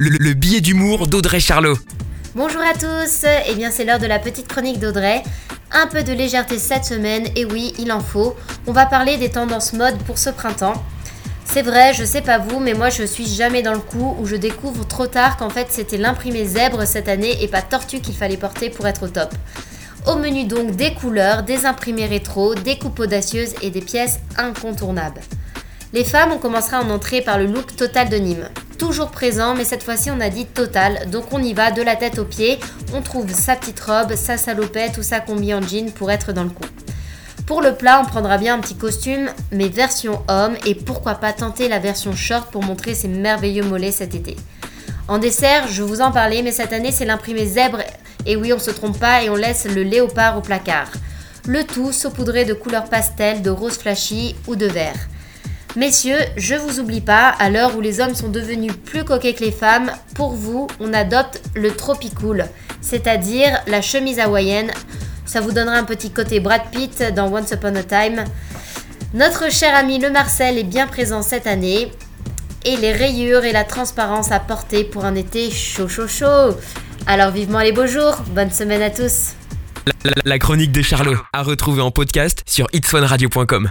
le, le billet d'humour d'Audrey Charlot. Bonjour à tous, eh bien c'est l'heure de la petite chronique d'Audrey. Un peu de légèreté cette semaine, et oui, il en faut. On va parler des tendances mode pour ce printemps. C'est vrai, je sais pas vous, mais moi je suis jamais dans le coup où je découvre trop tard qu'en fait c'était l'imprimé zèbre cette année et pas tortue qu'il fallait porter pour être au top. Au menu donc des couleurs, des imprimés rétro, des coupes audacieuses et des pièces incontournables. Les femmes, on commencera en entrée par le look total de Nîmes. Toujours présent, mais cette fois-ci on a dit total, donc on y va de la tête aux pieds. On trouve sa petite robe, sa salopette ou sa combi en jean pour être dans le coup. Pour le plat, on prendra bien un petit costume, mais version homme, et pourquoi pas tenter la version short pour montrer ses merveilleux mollets cet été. En dessert, je vous en parlais, mais cette année c'est l'imprimé zèbre, et oui, on se trompe pas et on laisse le léopard au placard. Le tout saupoudré de couleurs pastel, de rose flashy ou de vert. Messieurs, je vous oublie pas, à l'heure où les hommes sont devenus plus coquets que les femmes, pour vous, on adopte le tropicool, c'est-à-dire la chemise hawaïenne. Ça vous donnera un petit côté Brad Pitt dans Once Upon a Time. Notre cher ami le Marcel est bien présent cette année. Et les rayures et la transparence à porter pour un été chaud chaud chaud. Alors vivement les beaux jours, bonne semaine à tous. La, chronique de Charlot, à retrouver en podcast sur itswanradio.com.